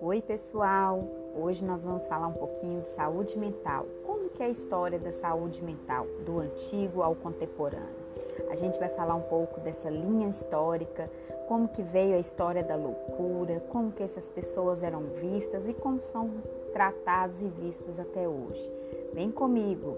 Oi pessoal, hoje nós vamos falar um pouquinho de saúde mental. Como que é a história da saúde mental, do antigo ao contemporâneo? A gente vai falar um pouco dessa linha histórica, como que veio a história da loucura, como que essas pessoas eram vistas e como são tratados e vistos até hoje. Vem comigo!